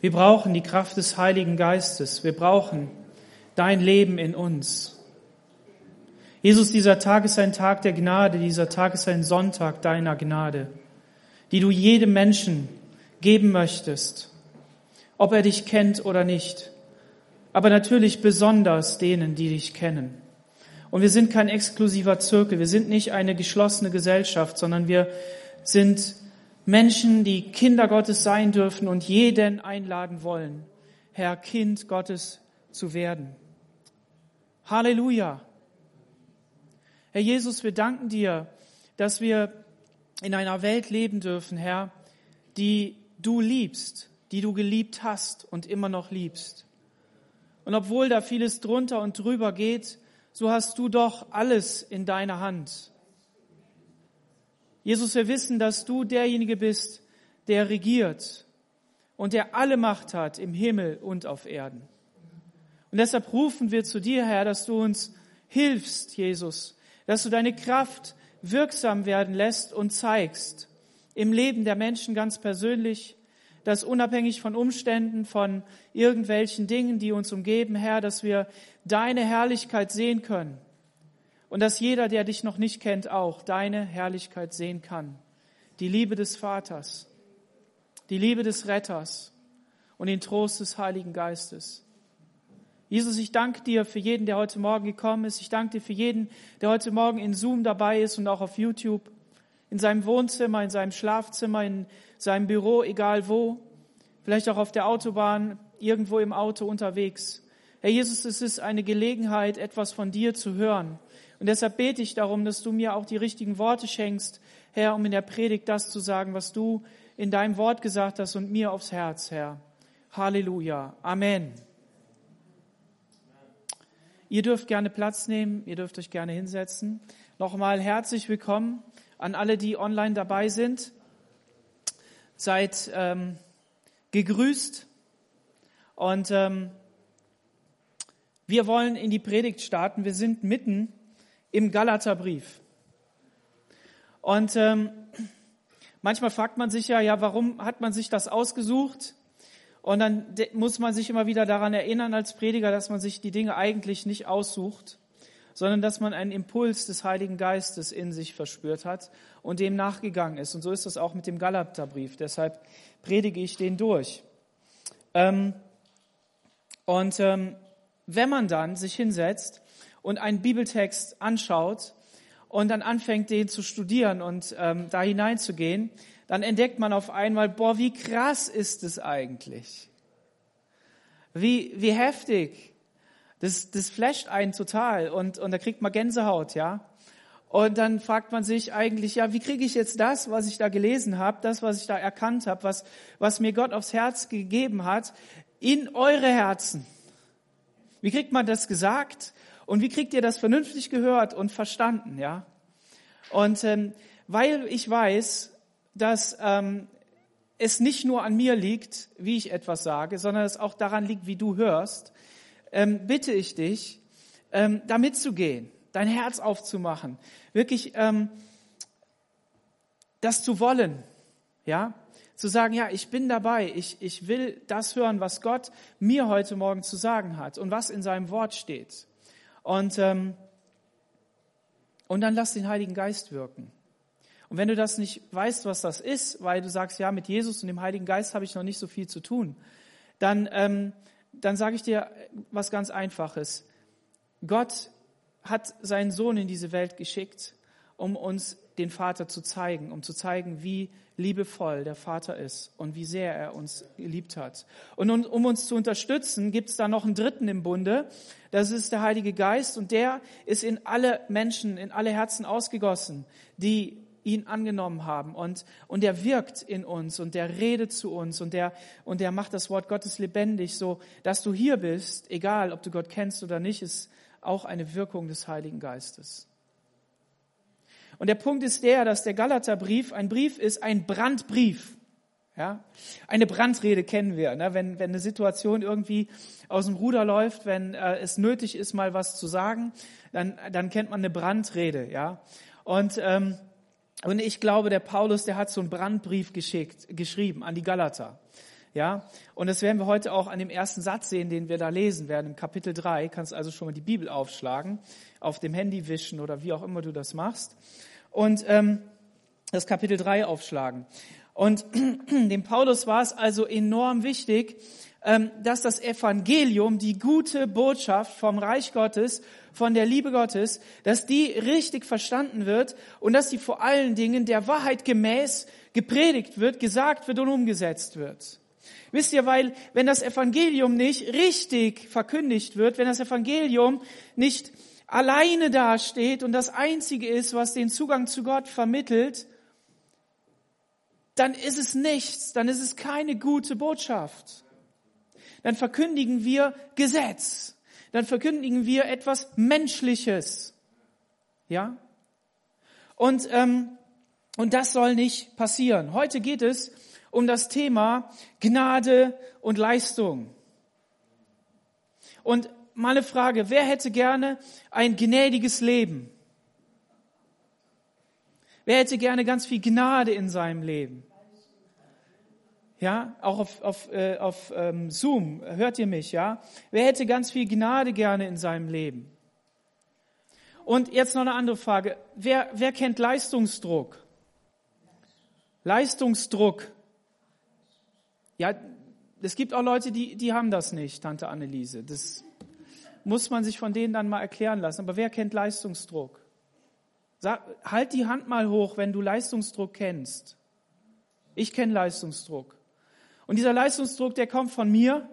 Wir brauchen die Kraft des Heiligen Geistes. Wir brauchen dein Leben in uns. Jesus, dieser Tag ist ein Tag der Gnade, dieser Tag ist ein Sonntag deiner Gnade, die du jedem Menschen geben möchtest, ob er dich kennt oder nicht, aber natürlich besonders denen, die dich kennen. Und wir sind kein exklusiver Zirkel, wir sind nicht eine geschlossene Gesellschaft, sondern wir sind Menschen, die Kinder Gottes sein dürfen und jeden einladen wollen, Herr Kind Gottes zu werden. Halleluja. Herr Jesus, wir danken dir, dass wir in einer Welt leben dürfen, Herr, die du liebst, die du geliebt hast und immer noch liebst. Und obwohl da vieles drunter und drüber geht, so hast du doch alles in deiner Hand. Jesus, wir wissen, dass du derjenige bist, der regiert und der alle Macht hat im Himmel und auf Erden. Und deshalb rufen wir zu dir, Herr, dass du uns hilfst, Jesus, dass du deine Kraft wirksam werden lässt und zeigst im Leben der Menschen ganz persönlich, dass unabhängig von Umständen, von irgendwelchen Dingen, die uns umgeben, Herr, dass wir deine Herrlichkeit sehen können und dass jeder, der dich noch nicht kennt, auch deine Herrlichkeit sehen kann. Die Liebe des Vaters, die Liebe des Retters und den Trost des Heiligen Geistes. Jesus, ich danke dir für jeden, der heute Morgen gekommen ist. Ich danke dir für jeden, der heute Morgen in Zoom dabei ist und auch auf YouTube, in seinem Wohnzimmer, in seinem Schlafzimmer, in seinem Büro, egal wo, vielleicht auch auf der Autobahn, irgendwo im Auto unterwegs. Herr Jesus, es ist eine Gelegenheit, etwas von dir zu hören. Und deshalb bete ich darum, dass du mir auch die richtigen Worte schenkst, Herr, um in der Predigt das zu sagen, was du in deinem Wort gesagt hast und mir aufs Herz, Herr. Halleluja. Amen. Ihr dürft gerne Platz nehmen, ihr dürft euch gerne hinsetzen. Nochmal herzlich willkommen an alle, die online dabei sind. Seid ähm, gegrüßt und ähm, wir wollen in die Predigt starten. Wir sind mitten im Galaterbrief. Und ähm, manchmal fragt man sich ja, ja, warum hat man sich das ausgesucht? Und dann muss man sich immer wieder daran erinnern als Prediger, dass man sich die Dinge eigentlich nicht aussucht, sondern dass man einen Impuls des Heiligen Geistes in sich verspürt hat und dem nachgegangen ist. Und so ist das auch mit dem Galaterbrief. Deshalb predige ich den durch. Ähm, und ähm, wenn man dann sich hinsetzt und einen Bibeltext anschaut und dann anfängt, den zu studieren und ähm, da hineinzugehen, dann entdeckt man auf einmal, boah, wie krass ist es eigentlich? Wie, wie heftig. Das, das flasht einen total und, und da kriegt man Gänsehaut, ja. Und dann fragt man sich eigentlich, ja, wie kriege ich jetzt das, was ich da gelesen habe, das, was ich da erkannt habe, was, was mir Gott aufs Herz gegeben hat, in eure Herzen? Wie kriegt man das gesagt? Und wie kriegt ihr das vernünftig gehört und verstanden, ja? Und ähm, weil ich weiß, dass ähm, es nicht nur an mir liegt, wie ich etwas sage, sondern es auch daran liegt, wie du hörst, ähm, bitte ich dich, ähm, da mitzugehen, dein Herz aufzumachen, wirklich ähm, das zu wollen, ja, zu sagen, ja, ich bin dabei, ich, ich will das hören, was Gott mir heute Morgen zu sagen hat und was in seinem Wort steht. Und, ähm, und dann lass den Heiligen Geist wirken. Und wenn du das nicht weißt, was das ist, weil du sagst, ja, mit Jesus und dem Heiligen Geist habe ich noch nicht so viel zu tun, dann, ähm, dann sage ich dir was ganz Einfaches. Gott hat seinen Sohn in diese Welt geschickt, um uns den Vater zu zeigen, um zu zeigen, wie liebevoll der Vater ist und wie sehr er uns geliebt hat. Und um uns zu unterstützen, gibt es da noch einen Dritten im Bunde. Das ist der Heilige Geist und der ist in alle Menschen, in alle Herzen ausgegossen, die ihn angenommen haben und, und der wirkt in uns und der redet zu uns und der, und der macht das Wort Gottes lebendig, so dass du hier bist, egal ob du Gott kennst oder nicht, ist auch eine Wirkung des Heiligen Geistes. Und der Punkt ist der, dass der Galaterbrief ein Brief ist, ein Brandbrief. Ja, eine Brandrede kennen wir, ne? wenn, wenn eine Situation irgendwie aus dem Ruder läuft, wenn äh, es nötig ist, mal was zu sagen, dann, dann kennt man eine Brandrede. Ja, und ähm, und ich glaube, der Paulus, der hat so einen Brandbrief geschickt, geschrieben an die Galater. Ja, und das werden wir heute auch an dem ersten Satz sehen, den wir da lesen werden, im Kapitel 3. Kannst also schon mal die Bibel aufschlagen, auf dem Handy wischen oder wie auch immer du das machst. Und ähm, das Kapitel 3 aufschlagen. Und dem Paulus war es also enorm wichtig, ähm, dass das Evangelium, die gute Botschaft vom Reich Gottes, von der Liebe Gottes, dass die richtig verstanden wird und dass sie vor allen Dingen der Wahrheit gemäß gepredigt wird, gesagt wird und umgesetzt wird. Wisst ihr, weil wenn das Evangelium nicht richtig verkündigt wird, wenn das Evangelium nicht alleine dasteht und das Einzige ist, was den Zugang zu Gott vermittelt, dann ist es nichts, dann ist es keine gute Botschaft. Dann verkündigen wir Gesetz, dann verkündigen wir etwas Menschliches. Ja? Und, ähm, und das soll nicht passieren. Heute geht es um das Thema Gnade und Leistung. Und meine Frage, wer hätte gerne ein gnädiges Leben? Wer hätte gerne ganz viel Gnade in seinem Leben? Ja, auch auf, auf, äh, auf ähm, Zoom, hört ihr mich, ja? Wer hätte ganz viel Gnade gerne in seinem Leben? Und jetzt noch eine andere Frage. Wer, wer kennt Leistungsdruck? Leistungsdruck. Ja, es gibt auch Leute, die, die haben das nicht, Tante Anneliese. Das muss man sich von denen dann mal erklären lassen. Aber wer kennt Leistungsdruck? Sag, halt die Hand mal hoch, wenn du Leistungsdruck kennst. Ich kenne Leistungsdruck. Und dieser Leistungsdruck, der kommt von mir,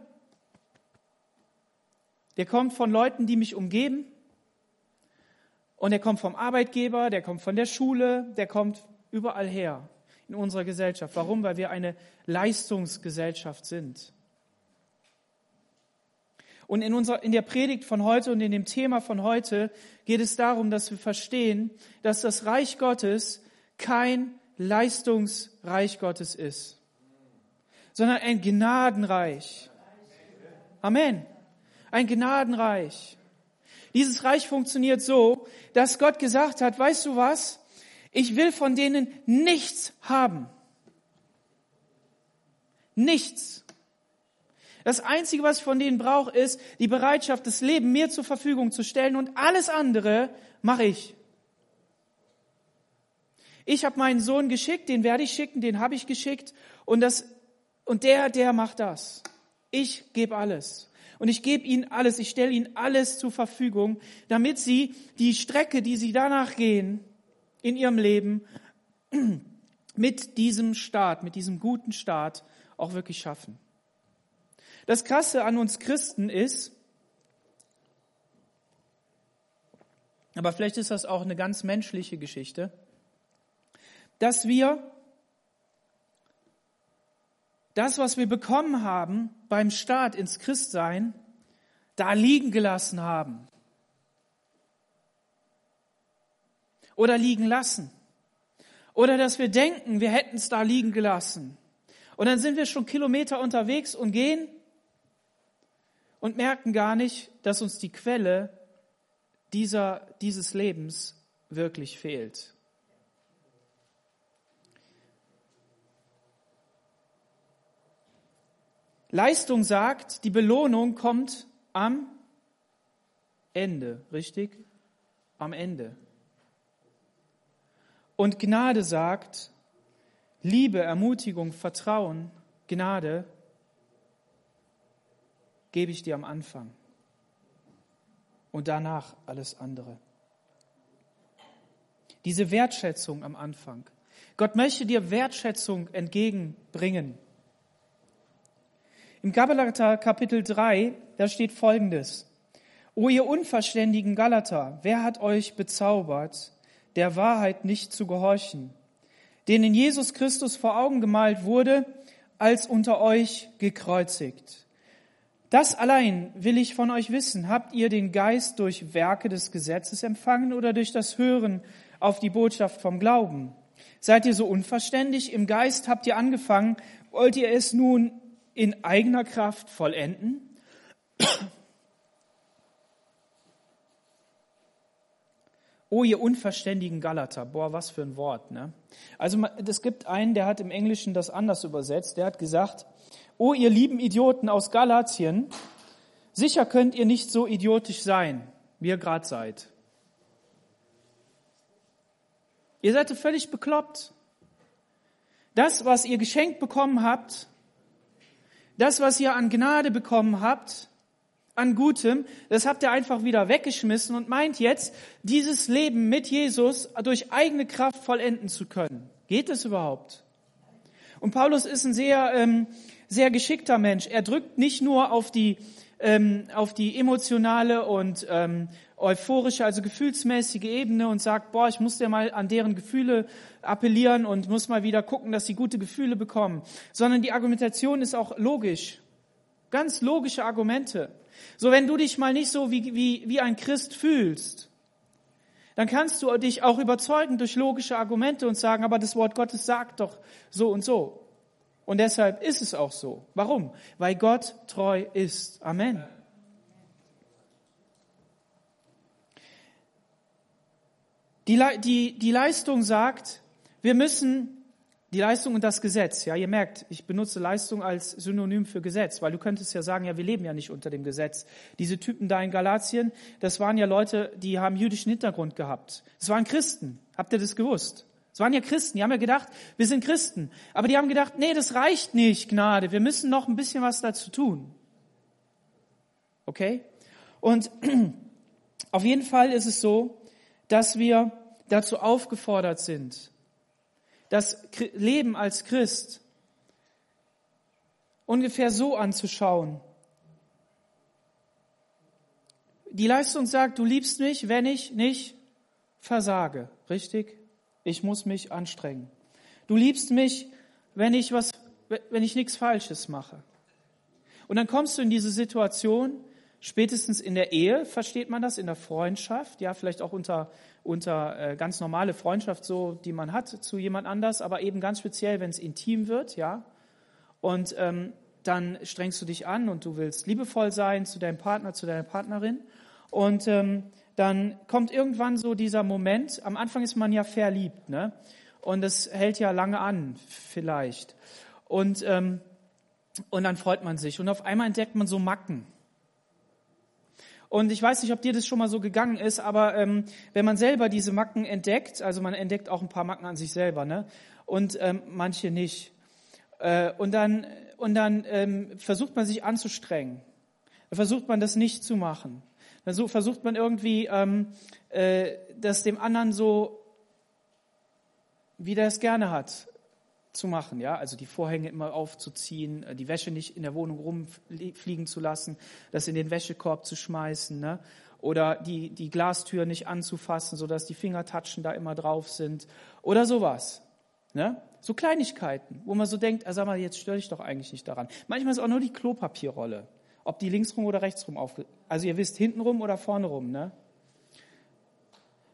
der kommt von Leuten, die mich umgeben, und der kommt vom Arbeitgeber, der kommt von der Schule, der kommt überall her in unserer Gesellschaft. Warum? Weil wir eine Leistungsgesellschaft sind. Und in, unserer, in der Predigt von heute und in dem Thema von heute geht es darum, dass wir verstehen, dass das Reich Gottes kein Leistungsreich Gottes ist, sondern ein Gnadenreich. Amen. Ein Gnadenreich. Dieses Reich funktioniert so, dass Gott gesagt hat, weißt du was? Ich will von denen nichts haben. Nichts. Das Einzige, was ich von denen brauche, ist die Bereitschaft, das Leben mir zur Verfügung zu stellen und alles andere mache ich. Ich habe meinen Sohn geschickt, den werde ich schicken, den habe ich geschickt und, das, und der, der macht das. Ich gebe alles. Und ich gebe ihnen alles, ich stelle ihnen alles zur Verfügung, damit sie die Strecke, die sie danach gehen, in ihrem Leben mit diesem Staat, mit diesem guten Staat auch wirklich schaffen. Das Krasse an uns Christen ist, aber vielleicht ist das auch eine ganz menschliche Geschichte, dass wir das, was wir bekommen haben beim Start ins Christsein, da liegen gelassen haben. oder liegen lassen. Oder dass wir denken, wir hätten es da liegen gelassen. Und dann sind wir schon Kilometer unterwegs und gehen und merken gar nicht, dass uns die Quelle dieser, dieses Lebens wirklich fehlt. Leistung sagt, die Belohnung kommt am Ende, richtig? Am Ende. Und Gnade sagt, Liebe, Ermutigung, Vertrauen, Gnade gebe ich dir am Anfang und danach alles andere. Diese Wertschätzung am Anfang. Gott möchte dir Wertschätzung entgegenbringen. Im Galater Kapitel 3, da steht Folgendes. O ihr unverständigen Galater, wer hat euch bezaubert, der Wahrheit nicht zu gehorchen, denen Jesus Christus vor Augen gemalt wurde, als unter euch gekreuzigt. Das allein will ich von euch wissen. Habt ihr den Geist durch Werke des Gesetzes empfangen oder durch das Hören auf die Botschaft vom Glauben? Seid ihr so unverständig? Im Geist habt ihr angefangen. Wollt ihr es nun in eigener Kraft vollenden? Oh, ihr unverständigen Galater. Boah, was für ein Wort, ne? Also, es gibt einen, der hat im Englischen das anders übersetzt. Der hat gesagt, oh ihr lieben Idioten aus Galatien, sicher könnt ihr nicht so idiotisch sein, wie ihr gerade seid. Ihr seid völlig bekloppt. Das, was ihr geschenkt bekommen habt, das, was ihr an Gnade bekommen habt, an Gutem, das habt ihr einfach wieder weggeschmissen und meint jetzt, dieses Leben mit Jesus durch eigene Kraft vollenden zu können. Geht es überhaupt? Und Paulus ist ein sehr, ähm, sehr geschickter Mensch. Er drückt nicht nur auf die, ähm, auf die emotionale und ähm, euphorische, also gefühlsmäßige Ebene und sagt, boah, ich muss ja mal an deren Gefühle appellieren und muss mal wieder gucken, dass sie gute Gefühle bekommen, sondern die Argumentation ist auch logisch. Ganz logische Argumente. So, wenn du dich mal nicht so wie, wie, wie ein Christ fühlst, dann kannst du dich auch überzeugen durch logische Argumente und sagen, aber das Wort Gottes sagt doch so und so. Und deshalb ist es auch so. Warum? Weil Gott treu ist. Amen. Die, die, die Leistung sagt, wir müssen die Leistung und das Gesetz, ja, ihr merkt, ich benutze Leistung als Synonym für Gesetz, weil du könntest ja sagen, ja, wir leben ja nicht unter dem Gesetz. Diese Typen da in Galatien, das waren ja Leute, die haben jüdischen Hintergrund gehabt. Das waren Christen. Habt ihr das gewusst? Das waren ja Christen. Die haben ja gedacht, wir sind Christen. Aber die haben gedacht, nee, das reicht nicht, Gnade. Wir müssen noch ein bisschen was dazu tun. Okay? Und auf jeden Fall ist es so, dass wir dazu aufgefordert sind, das Leben als Christ ungefähr so anzuschauen. Die Leistung sagt, du liebst mich, wenn ich nicht versage. Richtig? Ich muss mich anstrengen. Du liebst mich, wenn ich was, wenn ich nichts Falsches mache. Und dann kommst du in diese Situation, spätestens in der Ehe versteht man das, in der Freundschaft, ja, vielleicht auch unter unter äh, ganz normale Freundschaft so, die man hat zu jemand anders, aber eben ganz speziell, wenn es intim wird, ja. Und ähm, dann strengst du dich an und du willst liebevoll sein zu deinem Partner, zu deiner Partnerin. Und ähm, dann kommt irgendwann so dieser Moment, am Anfang ist man ja verliebt, ne? Und es hält ja lange an, vielleicht. Und, ähm, und dann freut man sich. Und auf einmal entdeckt man so Macken. Und ich weiß nicht, ob dir das schon mal so gegangen ist, aber ähm, wenn man selber diese Macken entdeckt, also man entdeckt auch ein paar Macken an sich selber, ne? Und ähm, manche nicht. Äh, und dann, und dann ähm, versucht man sich anzustrengen. Versucht man das nicht zu machen. Dann so, versucht man irgendwie, ähm, äh, das dem anderen so, wie der es gerne hat, zu machen, ja, also die Vorhänge immer aufzuziehen, äh, die Wäsche nicht in der Wohnung rumfliegen zu lassen, das in den Wäschekorb zu schmeißen, ne? oder die, die Glastür nicht anzufassen, sodass die Fingertatschen da immer drauf sind, oder sowas. Ne? So Kleinigkeiten, wo man so denkt, ah, sag mal, jetzt störe ich doch eigentlich nicht daran. Manchmal ist auch nur die Klopapierrolle, ob die linksrum oder rechtsrum auf, also ihr wisst, hintenrum oder vorne rum, ne?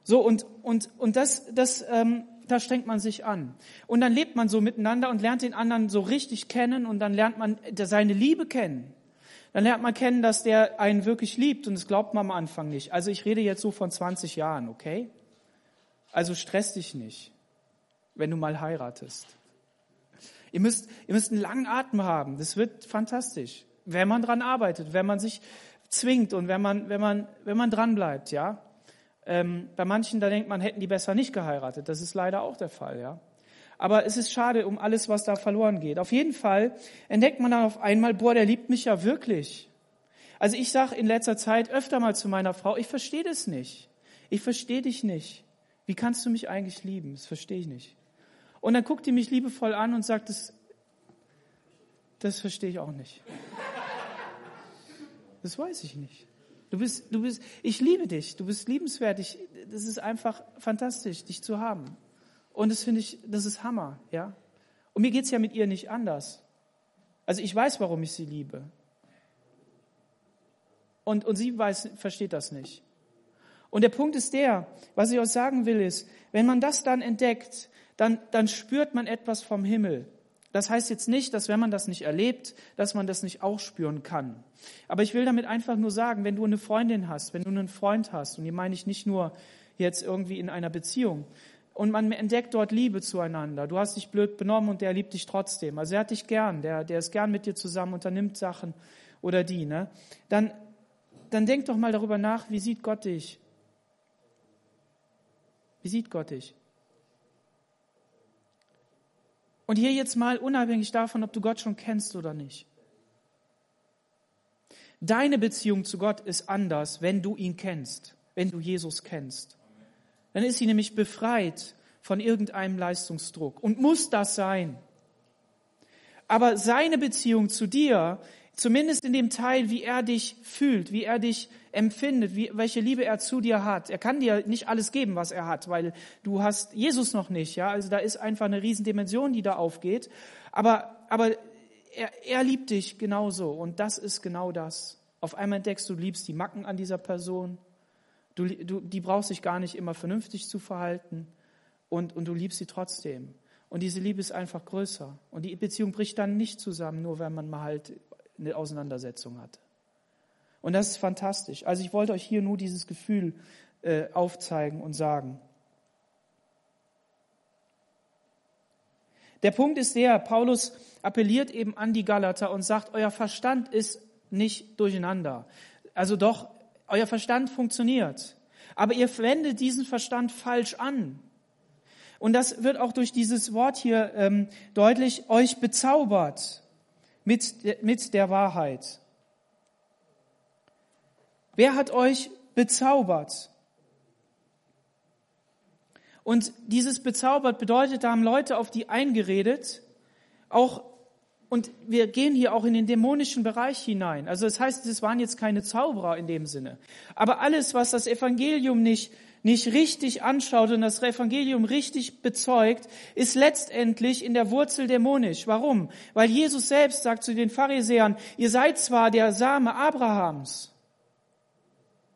So, und, und, und das, das ähm, da strengt man sich an. Und dann lebt man so miteinander und lernt den anderen so richtig kennen und dann lernt man seine Liebe kennen. Dann lernt man kennen, dass der einen wirklich liebt und das glaubt man am Anfang nicht. Also ich rede jetzt so von 20 Jahren, okay? Also stress dich nicht, wenn du mal heiratest. Ihr müsst, ihr müsst einen langen Atem haben. Das wird fantastisch. Wenn man dran arbeitet, wenn man sich zwingt und wenn man, wenn man, wenn man dran bleibt, ja? Ähm, bei manchen, da denkt man, hätten die besser nicht geheiratet. Das ist leider auch der Fall, ja. Aber es ist schade um alles, was da verloren geht. Auf jeden Fall entdeckt man dann auf einmal, boah, der liebt mich ja wirklich. Also ich sage in letzter Zeit öfter mal zu meiner Frau, ich verstehe das nicht. Ich verstehe dich nicht. Wie kannst du mich eigentlich lieben? Das verstehe ich nicht. Und dann guckt die mich liebevoll an und sagt, das, das verstehe ich auch nicht. Das weiß ich nicht. Du bist, du bist, ich liebe dich, du bist liebenswert. Ich, das ist einfach fantastisch, dich zu haben. Und das finde ich, das ist Hammer, ja. Und mir geht's ja mit ihr nicht anders. Also ich weiß, warum ich sie liebe. Und, und sie weiß, versteht das nicht. Und der Punkt ist der, was ich euch sagen will, ist, wenn man das dann entdeckt, dann, dann spürt man etwas vom Himmel. Das heißt jetzt nicht, dass wenn man das nicht erlebt, dass man das nicht auch spüren kann. Aber ich will damit einfach nur sagen, wenn du eine Freundin hast, wenn du einen Freund hast, und hier meine ich nicht nur jetzt irgendwie in einer Beziehung, und man entdeckt dort Liebe zueinander. Du hast dich blöd benommen und der liebt dich trotzdem. Also er hat dich gern, der, der ist gern mit dir zusammen, unternimmt Sachen oder die, ne? Dann, dann denk doch mal darüber nach, wie sieht Gott dich? Wie sieht Gott dich? Und hier jetzt mal unabhängig davon, ob du Gott schon kennst oder nicht. Deine Beziehung zu Gott ist anders, wenn du ihn kennst, wenn du Jesus kennst. Dann ist sie nämlich befreit von irgendeinem Leistungsdruck und muss das sein. Aber seine Beziehung zu dir, zumindest in dem Teil, wie er dich fühlt, wie er dich empfindet, wie, welche Liebe er zu dir hat. Er kann dir nicht alles geben, was er hat, weil du hast Jesus noch nicht, ja. Also da ist einfach eine Riesendimension, die da aufgeht. Aber, aber er, er liebt dich genauso und das ist genau das. Auf einmal entdeckst du, liebst die Macken an dieser Person. Du, du, die brauchst dich gar nicht immer vernünftig zu verhalten und, und du liebst sie trotzdem. Und diese Liebe ist einfach größer. Und die Beziehung bricht dann nicht zusammen, nur wenn man mal halt eine Auseinandersetzung hat. Und das ist fantastisch. Also ich wollte euch hier nur dieses Gefühl äh, aufzeigen und sagen. Der Punkt ist der, Paulus appelliert eben an die Galater und sagt, euer Verstand ist nicht durcheinander. Also doch, euer Verstand funktioniert. Aber ihr wendet diesen Verstand falsch an. Und das wird auch durch dieses Wort hier ähm, deutlich, euch bezaubert mit, mit der Wahrheit. Wer hat euch bezaubert? Und dieses bezaubert bedeutet, da haben Leute auf die eingeredet, auch und wir gehen hier auch in den dämonischen Bereich hinein. Also das heißt, es waren jetzt keine Zauberer in dem Sinne. Aber alles, was das Evangelium nicht, nicht richtig anschaut und das Evangelium richtig bezeugt, ist letztendlich in der Wurzel dämonisch. Warum? Weil Jesus selbst sagt zu den Pharisäern, ihr seid zwar der Same Abrahams,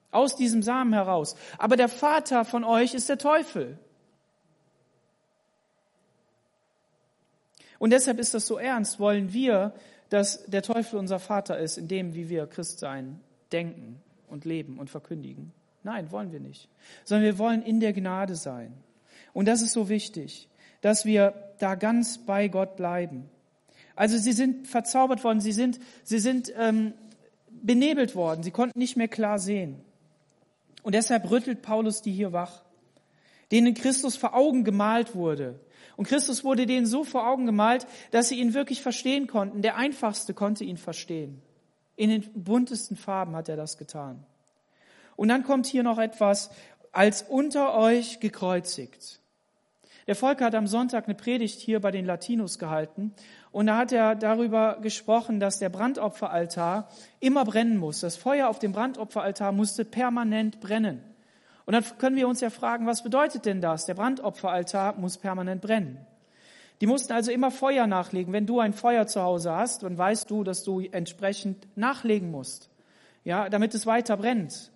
aus diesem Samen heraus. Aber der Vater von euch ist der Teufel. Und deshalb ist das so ernst, wollen wir, dass der Teufel unser Vater ist, in dem, wie wir Christ sein, denken und leben und verkündigen. Nein, wollen wir nicht. Sondern wir wollen in der Gnade sein. Und das ist so wichtig, dass wir da ganz bei Gott bleiben. Also sie sind verzaubert worden, sie sind, sie sind ähm, benebelt worden, sie konnten nicht mehr klar sehen. Und deshalb rüttelt Paulus die hier wach, denen Christus vor Augen gemalt wurde. Und Christus wurde denen so vor Augen gemalt, dass sie ihn wirklich verstehen konnten. Der Einfachste konnte ihn verstehen. In den buntesten Farben hat er das getan. Und dann kommt hier noch etwas, als unter euch gekreuzigt. Der Volker hat am Sonntag eine Predigt hier bei den Latinos gehalten und da hat er darüber gesprochen, dass der Brandopferaltar immer brennen muss. Das Feuer auf dem Brandopferaltar musste permanent brennen. Und dann können wir uns ja fragen, was bedeutet denn das? Der Brandopferaltar muss permanent brennen. Die mussten also immer Feuer nachlegen. Wenn du ein Feuer zu Hause hast, dann weißt du, dass du entsprechend nachlegen musst. Ja, damit es weiter brennt.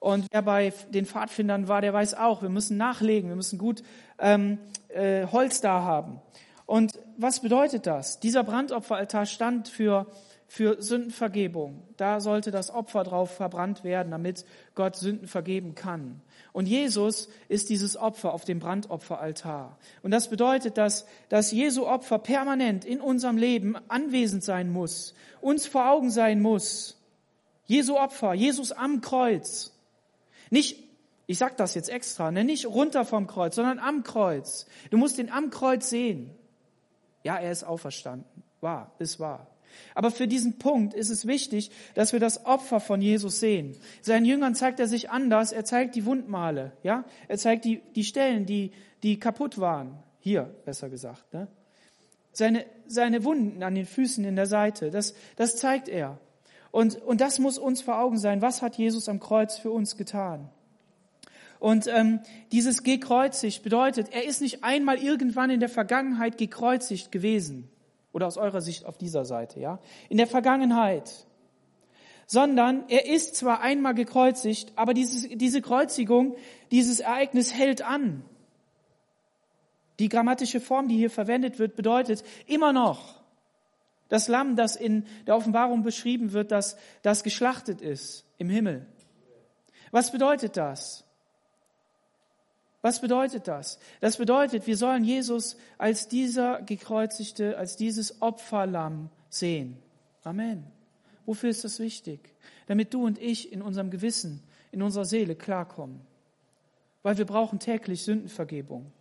Und wer bei den Pfadfindern war, der weiß auch, wir müssen nachlegen, wir müssen gut ähm, äh, Holz da haben. Und was bedeutet das? Dieser Brandopferaltar stand für, für Sündenvergebung. Da sollte das Opfer drauf verbrannt werden, damit Gott Sünden vergeben kann. Und Jesus ist dieses Opfer auf dem Brandopferaltar. Und das bedeutet, dass, dass Jesu Opfer permanent in unserem Leben anwesend sein muss, uns vor Augen sein muss. Jesu Opfer, Jesus am Kreuz. Nicht, ich sag das jetzt extra, ne, nicht runter vom Kreuz, sondern am Kreuz. Du musst ihn am Kreuz sehen. Ja, er ist auferstanden. Wahr, ist wahr. Aber für diesen Punkt ist es wichtig, dass wir das Opfer von Jesus sehen. Seinen Jüngern zeigt er sich anders. Er zeigt die Wundmale, ja. Er zeigt die, die Stellen, die, die kaputt waren. Hier, besser gesagt, ne? Seine, seine Wunden an den Füßen in der Seite, das, das zeigt er. Und, und das muss uns vor Augen sein. Was hat Jesus am Kreuz für uns getan? Und ähm, dieses gekreuzigt bedeutet, er ist nicht einmal irgendwann in der Vergangenheit gekreuzigt gewesen. Oder aus eurer Sicht auf dieser Seite, ja? In der Vergangenheit. Sondern er ist zwar einmal gekreuzigt, aber dieses, diese Kreuzigung, dieses Ereignis hält an. Die grammatische Form, die hier verwendet wird, bedeutet immer noch. Das Lamm, das in der Offenbarung beschrieben wird, das, das geschlachtet ist im Himmel. Was bedeutet das? Was bedeutet das? Das bedeutet, wir sollen Jesus als dieser gekreuzigte, als dieses Opferlamm sehen. Amen. Wofür ist das wichtig? Damit du und ich in unserem Gewissen, in unserer Seele klarkommen. Weil wir brauchen täglich Sündenvergebung.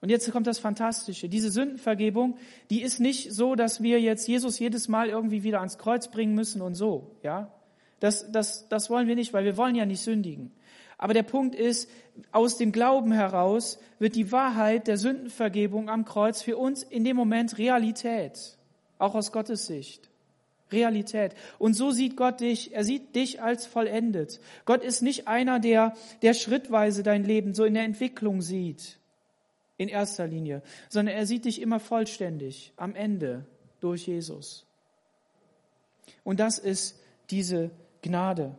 Und jetzt kommt das Fantastische. Diese Sündenvergebung, die ist nicht so, dass wir jetzt Jesus jedes Mal irgendwie wieder ans Kreuz bringen müssen und so, ja. Das, das, das wollen wir nicht, weil wir wollen ja nicht sündigen. Aber der Punkt ist, aus dem Glauben heraus wird die Wahrheit der Sündenvergebung am Kreuz für uns in dem Moment Realität. Auch aus Gottes Sicht. Realität. Und so sieht Gott dich. Er sieht dich als vollendet. Gott ist nicht einer, der, der schrittweise dein Leben so in der Entwicklung sieht in erster Linie, sondern er sieht dich immer vollständig am Ende durch Jesus. Und das ist diese Gnade.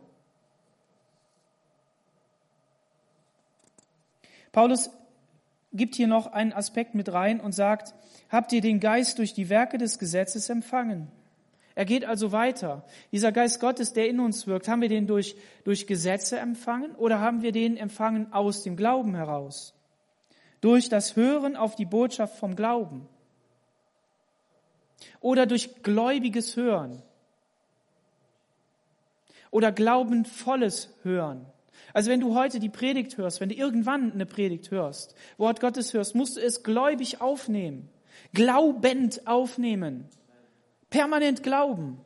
Paulus gibt hier noch einen Aspekt mit rein und sagt, habt ihr den Geist durch die Werke des Gesetzes empfangen? Er geht also weiter. Dieser Geist Gottes, der in uns wirkt, haben wir den durch, durch Gesetze empfangen oder haben wir den empfangen aus dem Glauben heraus? Durch das Hören auf die Botschaft vom Glauben oder durch gläubiges Hören oder glaubenvolles Hören. Also wenn du heute die Predigt hörst, wenn du irgendwann eine Predigt hörst, Wort Gottes hörst, musst du es gläubig aufnehmen, glaubend aufnehmen, permanent glauben,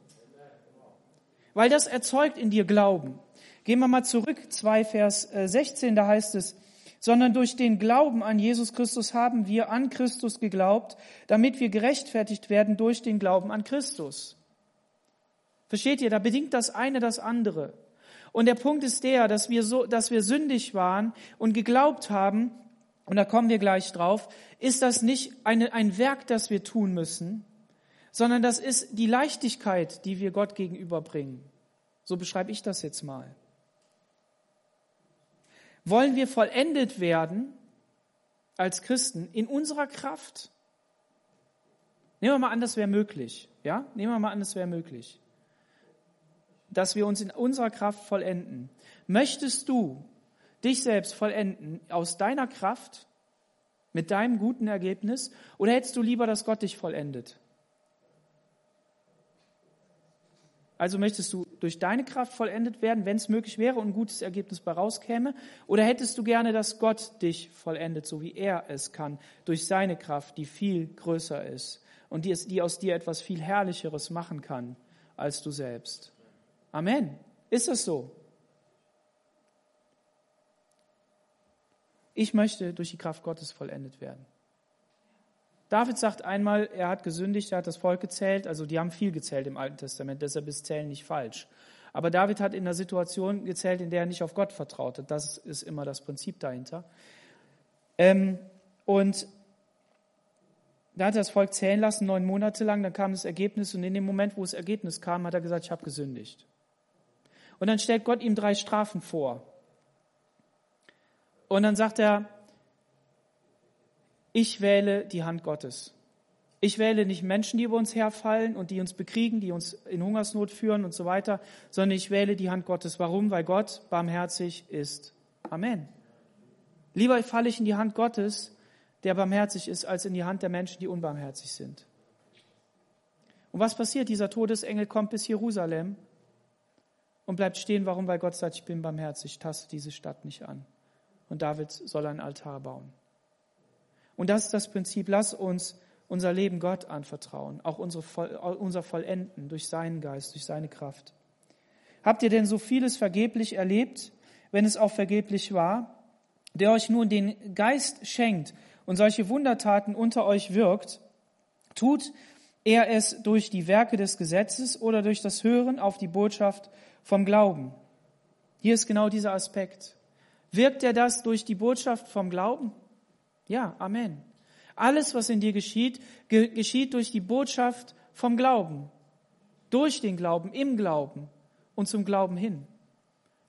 weil das erzeugt in dir Glauben. Gehen wir mal zurück, 2 Vers 16, äh, da heißt es, sondern durch den Glauben an Jesus Christus haben wir an Christus geglaubt, damit wir gerechtfertigt werden durch den Glauben an Christus. Versteht ihr? Da bedingt das eine das andere. Und der Punkt ist der, dass wir so, dass wir sündig waren und geglaubt haben, und da kommen wir gleich drauf, ist das nicht eine, ein Werk, das wir tun müssen, sondern das ist die Leichtigkeit, die wir Gott gegenüberbringen. So beschreibe ich das jetzt mal. Wollen wir vollendet werden als Christen in unserer Kraft? Nehmen wir mal an, das wäre möglich. Ja? Nehmen wir mal an, das wäre möglich. Dass wir uns in unserer Kraft vollenden. Möchtest du dich selbst vollenden aus deiner Kraft, mit deinem guten Ergebnis, oder hättest du lieber, dass Gott dich vollendet? Also möchtest du durch deine Kraft vollendet werden, wenn es möglich wäre und ein gutes Ergebnis bei rauskäme? Oder hättest du gerne, dass Gott dich vollendet, so wie er es kann, durch seine Kraft, die viel größer ist und die, die aus dir etwas viel Herrlicheres machen kann als du selbst? Amen. Ist das so? Ich möchte durch die Kraft Gottes vollendet werden. David sagt einmal, er hat gesündigt, er hat das Volk gezählt, also die haben viel gezählt im Alten Testament, deshalb ist Zählen nicht falsch. Aber David hat in einer Situation gezählt, in der er nicht auf Gott vertraute. Das ist immer das Prinzip dahinter. Ähm, und da hat er das Volk zählen lassen, neun Monate lang, dann kam das Ergebnis und in dem Moment, wo das Ergebnis kam, hat er gesagt, ich habe gesündigt. Und dann stellt Gott ihm drei Strafen vor. Und dann sagt er, ich wähle die Hand Gottes. Ich wähle nicht Menschen, die über uns herfallen und die uns bekriegen, die uns in Hungersnot führen und so weiter, sondern ich wähle die Hand Gottes. Warum? Weil Gott barmherzig ist. Amen. Lieber falle ich in die Hand Gottes, der barmherzig ist, als in die Hand der Menschen, die unbarmherzig sind. Und was passiert? Dieser Todesengel kommt bis Jerusalem und bleibt stehen. Warum? Weil Gott sagt, ich bin barmherzig, taste diese Stadt nicht an. Und David soll einen Altar bauen. Und das ist das Prinzip. Lass uns unser Leben Gott anvertrauen, auch unsere, unser Vollenden durch seinen Geist, durch seine Kraft. Habt ihr denn so vieles vergeblich erlebt, wenn es auch vergeblich war, der euch nun den Geist schenkt und solche Wundertaten unter euch wirkt, tut er es durch die Werke des Gesetzes oder durch das Hören auf die Botschaft vom Glauben? Hier ist genau dieser Aspekt. Wirkt er das durch die Botschaft vom Glauben? Ja, Amen. Alles, was in dir geschieht, ge geschieht durch die Botschaft vom Glauben. Durch den Glauben, im Glauben und zum Glauben hin.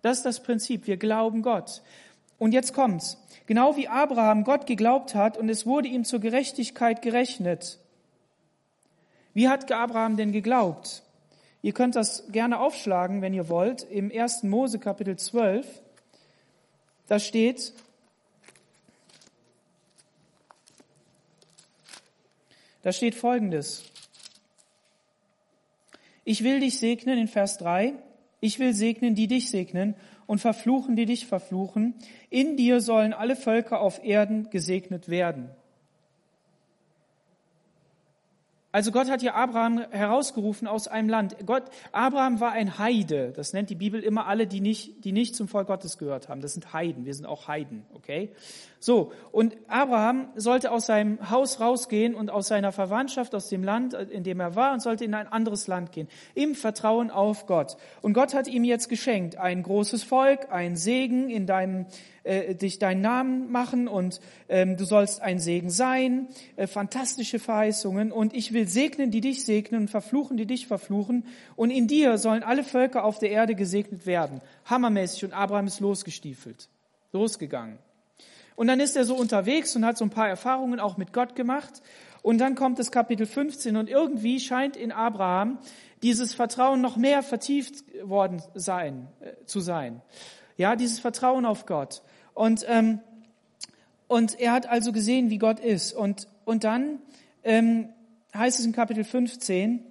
Das ist das Prinzip. Wir glauben Gott. Und jetzt kommt's. Genau wie Abraham Gott geglaubt hat und es wurde ihm zur Gerechtigkeit gerechnet. Wie hat Abraham denn geglaubt? Ihr könnt das gerne aufschlagen, wenn ihr wollt, im 1. Mose Kapitel 12. Da steht, Da steht Folgendes. Ich will dich segnen in Vers 3. Ich will segnen, die dich segnen und verfluchen, die dich verfluchen. In dir sollen alle Völker auf Erden gesegnet werden. Also Gott hat ja Abraham herausgerufen aus einem Land. Gott, Abraham war ein Heide. Das nennt die Bibel immer alle, die nicht, die nicht zum Volk Gottes gehört haben. Das sind Heiden. Wir sind auch Heiden, okay? So. Und Abraham sollte aus seinem Haus rausgehen und aus seiner Verwandtschaft, aus dem Land, in dem er war, und sollte in ein anderes Land gehen. Im Vertrauen auf Gott. Und Gott hat ihm jetzt geschenkt ein großes Volk, ein Segen in deinem, äh, dich deinen Namen machen und ähm, du sollst ein Segen sein, äh, fantastische Verheißungen und ich will segnen, die dich segnen und verfluchen, die dich verfluchen und in dir sollen alle Völker auf der Erde gesegnet werden. Hammermäßig und Abraham ist losgestiefelt, losgegangen. Und dann ist er so unterwegs und hat so ein paar Erfahrungen auch mit Gott gemacht und dann kommt das Kapitel 15 und irgendwie scheint in Abraham dieses Vertrauen noch mehr vertieft worden sein, äh, zu sein. Ja, dieses Vertrauen auf Gott. Und, ähm, und er hat also gesehen, wie Gott ist. Und, und dann ähm, heißt es in Kapitel 15,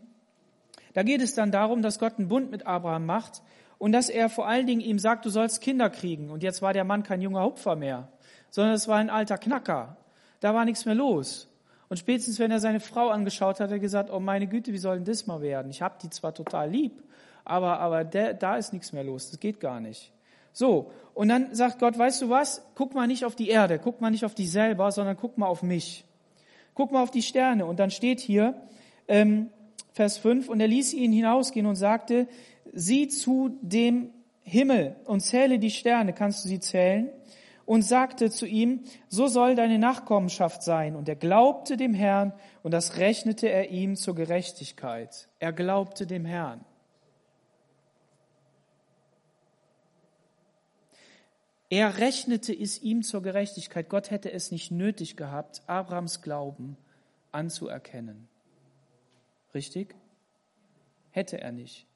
da geht es dann darum, dass Gott einen Bund mit Abraham macht und dass er vor allen Dingen ihm sagt, du sollst Kinder kriegen. Und jetzt war der Mann kein junger Hupfer mehr, sondern es war ein alter Knacker. Da war nichts mehr los. Und spätestens, wenn er seine Frau angeschaut hat, hat er gesagt, oh meine Güte, wie soll denn das mal werden? Ich habe die zwar total lieb, aber, aber der, da ist nichts mehr los. Das geht gar nicht. So, und dann sagt Gott, weißt du was? Guck mal nicht auf die Erde, guck mal nicht auf dich selber, sondern guck mal auf mich. Guck mal auf die Sterne. Und dann steht hier, ähm, Vers 5, und er ließ ihn hinausgehen und sagte, sieh zu dem Himmel und zähle die Sterne, kannst du sie zählen? Und sagte zu ihm, so soll deine Nachkommenschaft sein. Und er glaubte dem Herrn und das rechnete er ihm zur Gerechtigkeit. Er glaubte dem Herrn. Er rechnete es ihm zur Gerechtigkeit. Gott hätte es nicht nötig gehabt, Abrahams Glauben anzuerkennen. Richtig? Hätte er nicht.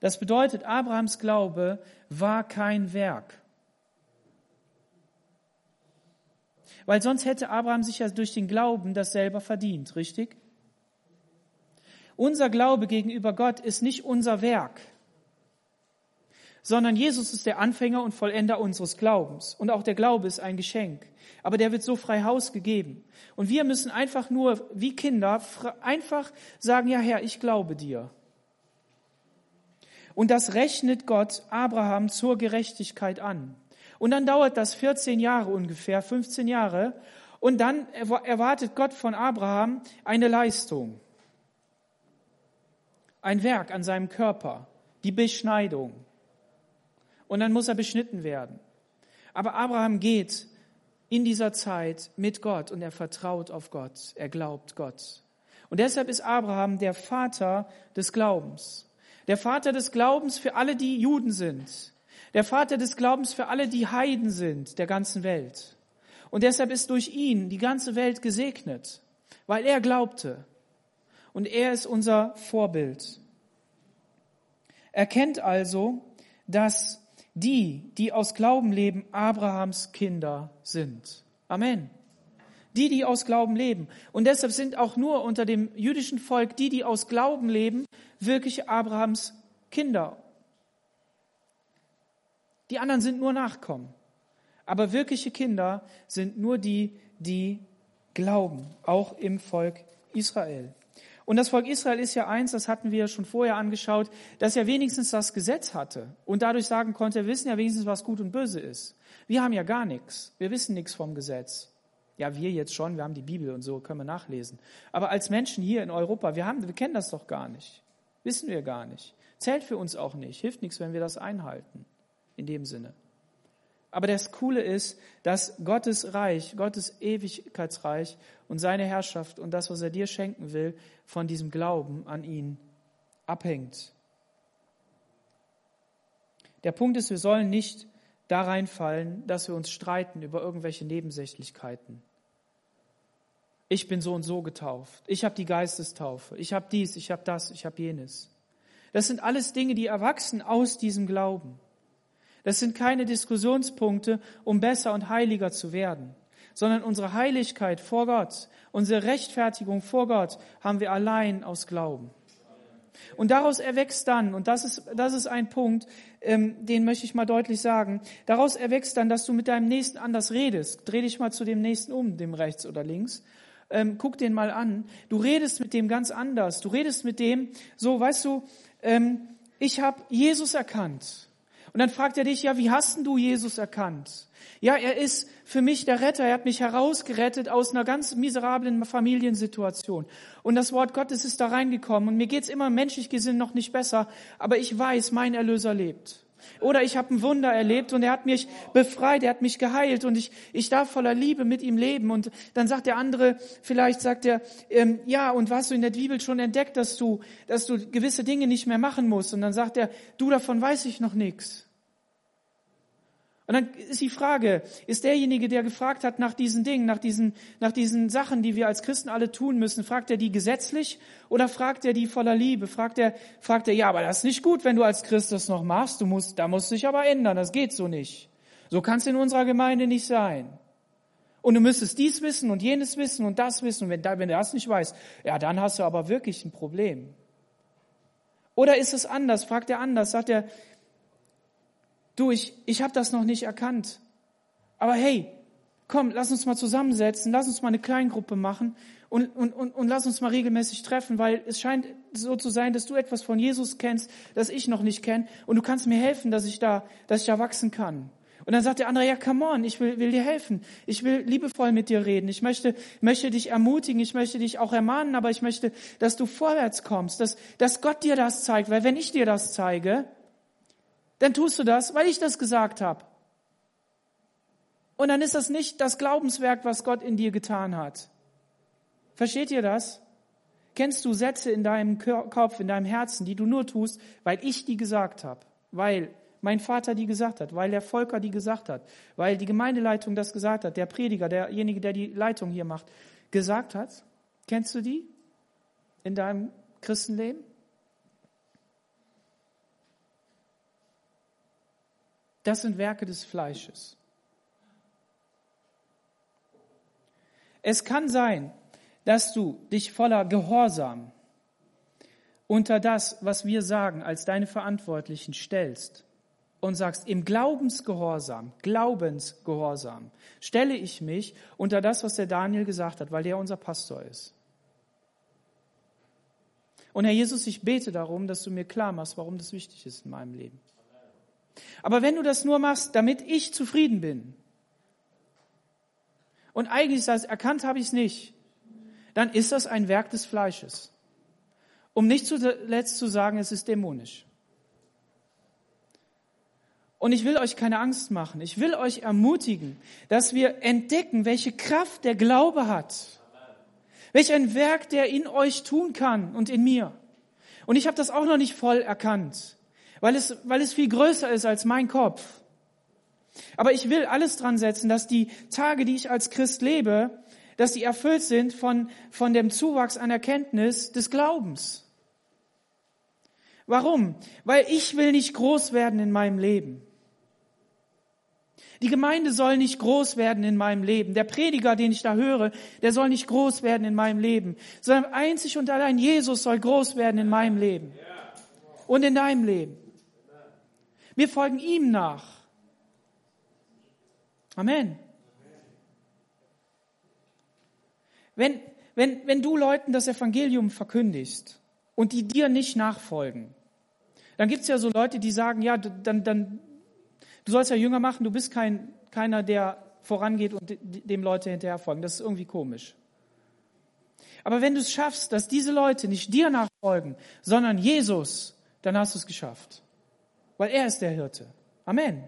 Das bedeutet, Abrahams Glaube war kein Werk. Weil sonst hätte Abraham sich ja durch den Glauben das selber verdient, richtig? Unser Glaube gegenüber Gott ist nicht unser Werk sondern Jesus ist der Anfänger und Vollender unseres Glaubens. Und auch der Glaube ist ein Geschenk. Aber der wird so frei Haus gegeben. Und wir müssen einfach nur, wie Kinder, einfach sagen, ja Herr, ich glaube dir. Und das rechnet Gott Abraham zur Gerechtigkeit an. Und dann dauert das 14 Jahre ungefähr, 15 Jahre. Und dann erwartet Gott von Abraham eine Leistung. Ein Werk an seinem Körper, die Beschneidung und dann muss er beschnitten werden. Aber Abraham geht in dieser Zeit mit Gott und er vertraut auf Gott, er glaubt Gott. Und deshalb ist Abraham der Vater des Glaubens. Der Vater des Glaubens für alle, die Juden sind. Der Vater des Glaubens für alle, die Heiden sind der ganzen Welt. Und deshalb ist durch ihn die ganze Welt gesegnet, weil er glaubte. Und er ist unser Vorbild. Er kennt also, dass die, die aus Glauben leben, Abrahams Kinder sind. Amen. Die, die aus Glauben leben. Und deshalb sind auch nur unter dem jüdischen Volk die, die aus Glauben leben, wirklich Abrahams Kinder. Die anderen sind nur Nachkommen. Aber wirkliche Kinder sind nur die, die glauben, auch im Volk Israel. Und das Volk Israel ist ja eins, das hatten wir schon vorher angeschaut, dass er wenigstens das Gesetz hatte und dadurch sagen konnte, wir wissen ja wenigstens, was gut und böse ist. Wir haben ja gar nichts. Wir wissen nichts vom Gesetz. Ja, wir jetzt schon, wir haben die Bibel und so, können wir nachlesen. Aber als Menschen hier in Europa, wir haben, wir kennen das doch gar nicht. Wissen wir gar nicht. Zählt für uns auch nicht. Hilft nichts, wenn wir das einhalten. In dem Sinne. Aber das Coole ist, dass Gottes Reich, Gottes Ewigkeitsreich und seine Herrschaft und das, was er dir schenken will, von diesem Glauben an ihn abhängt. Der Punkt ist, wir sollen nicht da reinfallen, dass wir uns streiten über irgendwelche Nebensächlichkeiten. Ich bin so und so getauft. Ich habe die Geistestaufe. Ich habe dies, ich habe das, ich habe jenes. Das sind alles Dinge, die erwachsen aus diesem Glauben. Das sind keine Diskussionspunkte, um besser und heiliger zu werden, sondern unsere Heiligkeit vor Gott, unsere Rechtfertigung vor Gott haben wir allein aus Glauben. Und daraus erwächst dann, und das ist, das ist ein Punkt, ähm, den möchte ich mal deutlich sagen, daraus erwächst dann, dass du mit deinem Nächsten anders redest. Dreh dich mal zu dem Nächsten um, dem rechts oder links. Ähm, guck den mal an. Du redest mit dem ganz anders. Du redest mit dem, so, weißt du, ähm, ich habe Jesus erkannt. Und dann fragt er dich, ja, wie hast denn du Jesus erkannt? Ja, er ist für mich der Retter. Er hat mich herausgerettet aus einer ganz miserablen Familiensituation. Und das Wort Gottes ist da reingekommen. Und mir geht's immer menschlich gesehen noch nicht besser. Aber ich weiß, mein Erlöser lebt. Oder ich habe ein Wunder erlebt und er hat mich befreit, er hat mich geheilt und ich, ich darf voller Liebe mit ihm leben. Und dann sagt der andere, vielleicht sagt er, ähm, ja, und was du in der Bibel schon entdeckt, dass du, dass du gewisse Dinge nicht mehr machen musst. Und dann sagt er, du, davon weiß ich noch nichts. Und dann ist die Frage, ist derjenige, der gefragt hat nach diesen Dingen, nach diesen, nach diesen Sachen, die wir als Christen alle tun müssen, fragt er die gesetzlich oder fragt er die voller Liebe? Fragt er, fragt er, ja, aber das ist nicht gut, wenn du als Christ das noch machst, du musst, da musst du dich aber ändern, das geht so nicht. So kann es in unserer Gemeinde nicht sein. Und du müsstest dies wissen und jenes wissen und das wissen. Und wenn, wenn du das nicht weißt, ja, dann hast du aber wirklich ein Problem. Oder ist es anders? Fragt er anders? Sagt er, du, ich, ich habe das noch nicht erkannt. Aber hey, komm, lass uns mal zusammensetzen, lass uns mal eine Kleingruppe machen und, und, und, und lass uns mal regelmäßig treffen, weil es scheint so zu sein, dass du etwas von Jesus kennst, das ich noch nicht kenne und du kannst mir helfen, dass ich da, dass ich da wachsen kann. Und dann sagt der andere, ja, come on, ich will, will dir helfen. Ich will liebevoll mit dir reden. Ich möchte, möchte dich ermutigen. Ich möchte dich auch ermahnen, aber ich möchte, dass du vorwärts kommst, dass, dass Gott dir das zeigt. Weil wenn ich dir das zeige, dann tust du das, weil ich das gesagt habe. Und dann ist das nicht das Glaubenswerk, was Gott in dir getan hat. Versteht ihr das? Kennst du Sätze in deinem Kopf, in deinem Herzen, die du nur tust, weil ich die gesagt habe, weil mein Vater die gesagt hat, weil der Volker die gesagt hat, weil die Gemeindeleitung das gesagt hat, der Prediger, derjenige, der die Leitung hier macht, gesagt hat? Kennst du die in deinem Christenleben? Das sind Werke des Fleisches. Es kann sein, dass du dich voller Gehorsam unter das, was wir sagen, als deine Verantwortlichen stellst und sagst, im Glaubensgehorsam, Glaubensgehorsam, stelle ich mich unter das, was der Daniel gesagt hat, weil der unser Pastor ist. Und Herr Jesus, ich bete darum, dass du mir klar machst, warum das wichtig ist in meinem Leben. Aber wenn du das nur machst, damit ich zufrieden bin, und eigentlich sagst, erkannt habe ich es nicht, dann ist das ein Werk des Fleisches. Um nicht zuletzt zu sagen, es ist dämonisch. Und ich will euch keine Angst machen. Ich will euch ermutigen, dass wir entdecken, welche Kraft der Glaube hat. Welch ein Werk der in euch tun kann und in mir. Und ich habe das auch noch nicht voll erkannt weil es, weil es viel größer ist als mein Kopf. Aber ich will alles dran setzen, dass die Tage, die ich als Christ lebe, dass die erfüllt sind von, von dem Zuwachs an Erkenntnis des Glaubens. Warum? Weil ich will nicht groß werden in meinem Leben. Die Gemeinde soll nicht groß werden in meinem Leben. Der Prediger, den ich da höre, der soll nicht groß werden in meinem Leben, sondern einzig und allein Jesus soll groß werden in meinem Leben und in deinem Leben. Wir folgen ihm nach. Amen. Wenn, wenn, wenn du Leuten das Evangelium verkündigst und die dir nicht nachfolgen, dann gibt's ja so Leute, die sagen, ja, dann, dann, du sollst ja Jünger machen, du bist kein, keiner, der vorangeht und dem Leute hinterherfolgen. Das ist irgendwie komisch. Aber wenn du es schaffst, dass diese Leute nicht dir nachfolgen, sondern Jesus, dann hast du es geschafft weil er ist der Hirte. Amen.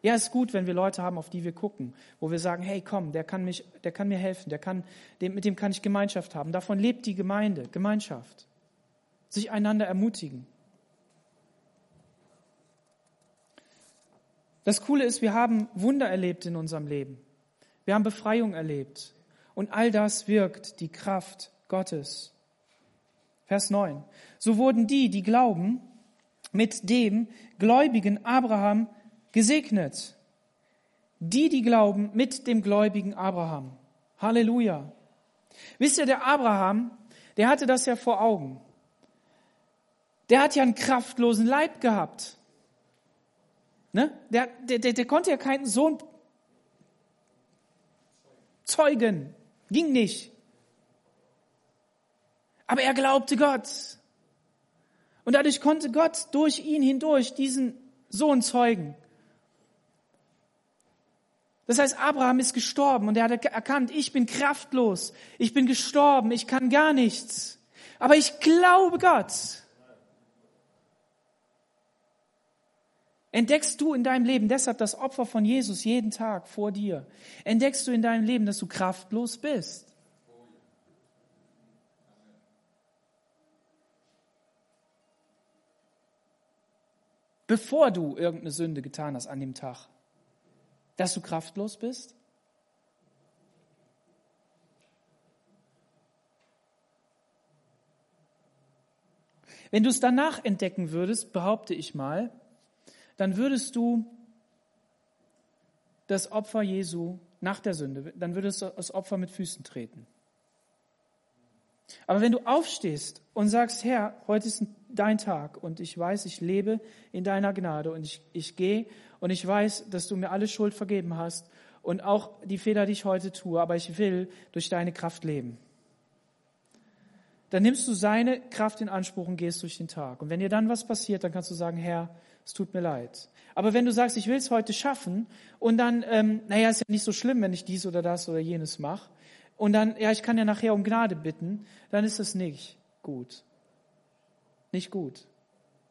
Ja, es ist gut, wenn wir Leute haben, auf die wir gucken, wo wir sagen, hey, komm, der kann mich, der kann mir helfen, der kann, mit dem kann ich Gemeinschaft haben. Davon lebt die Gemeinde, Gemeinschaft. Sich einander ermutigen. Das Coole ist, wir haben Wunder erlebt in unserem Leben. Wir haben Befreiung erlebt. Und all das wirkt die Kraft Gottes. Vers 9. So wurden die, die glauben, mit dem gläubigen Abraham gesegnet. die, die glauben, mit dem gläubigen Abraham. Halleluja. Wisst ihr, der Abraham, der hatte das ja vor Augen. Der hat ja einen kraftlosen Leib gehabt. Ne? Der, der, der, der konnte ja keinen Sohn zeugen. Ging nicht. Aber er glaubte Gott. Und dadurch konnte Gott durch ihn hindurch diesen Sohn zeugen. Das heißt, Abraham ist gestorben und er hat erkannt, ich bin kraftlos, ich bin gestorben, ich kann gar nichts. Aber ich glaube Gott. Entdeckst du in deinem Leben deshalb das Opfer von Jesus jeden Tag vor dir? Entdeckst du in deinem Leben, dass du kraftlos bist? Bevor du irgendeine Sünde getan hast an dem Tag, dass du kraftlos bist? Wenn du es danach entdecken würdest, behaupte ich mal, dann würdest du das Opfer Jesu nach der Sünde, dann würdest du das Opfer mit Füßen treten. Aber wenn du aufstehst und sagst, Herr, heute ist dein Tag und ich weiß, ich lebe in deiner Gnade und ich, ich gehe und ich weiß, dass du mir alle Schuld vergeben hast und auch die Fehler, die ich heute tue, aber ich will durch deine Kraft leben. Dann nimmst du seine Kraft in Anspruch und gehst durch den Tag. Und wenn dir dann was passiert, dann kannst du sagen, Herr, es tut mir leid. Aber wenn du sagst, ich will es heute schaffen und dann, ähm, naja, ist ja nicht so schlimm, wenn ich dies oder das oder jenes mache, und dann, ja, ich kann ja nachher um Gnade bitten, dann ist das nicht gut. Nicht gut.